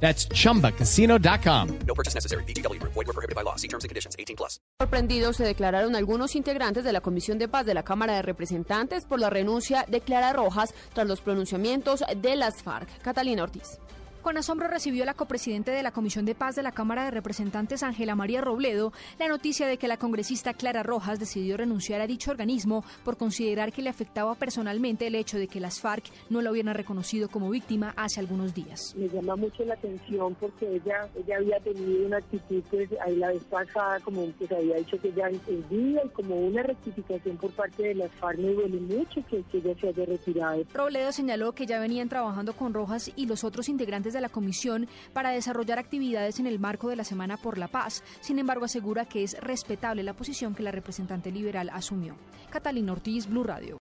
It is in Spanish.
That's chumbacasino.com. No purchase necessary. BGW. Void were prohibited by law. See terms and conditions. 18 plus. Sorprendidos se declararon algunos integrantes de la Comisión de Paz de la Cámara de Representantes por la renuncia de Clara Rojas tras los pronunciamientos de las FARC. Catalina Ortiz. Con asombro recibió la copresidente de la Comisión de Paz de la Cámara de Representantes, Ángela María Robledo, la noticia de que la congresista Clara Rojas decidió renunciar a dicho organismo por considerar que le afectaba personalmente el hecho de que las FARC no la hubieran reconocido como víctima hace algunos días. Me llama mucho la atención porque ella, ella había tenido una actitud, pues ahí la vez pasada, como que se había dicho que ella entendía y como una rectificación por parte de las FARC me duele mucho que, que ella se haya retirado. Robledo señaló que ya venían trabajando con Rojas y los otros integrantes de la comisión para desarrollar actividades en el marco de la Semana por la Paz. Sin embargo, asegura que es respetable la posición que la representante liberal asumió. Catalina Ortiz, Blue Radio.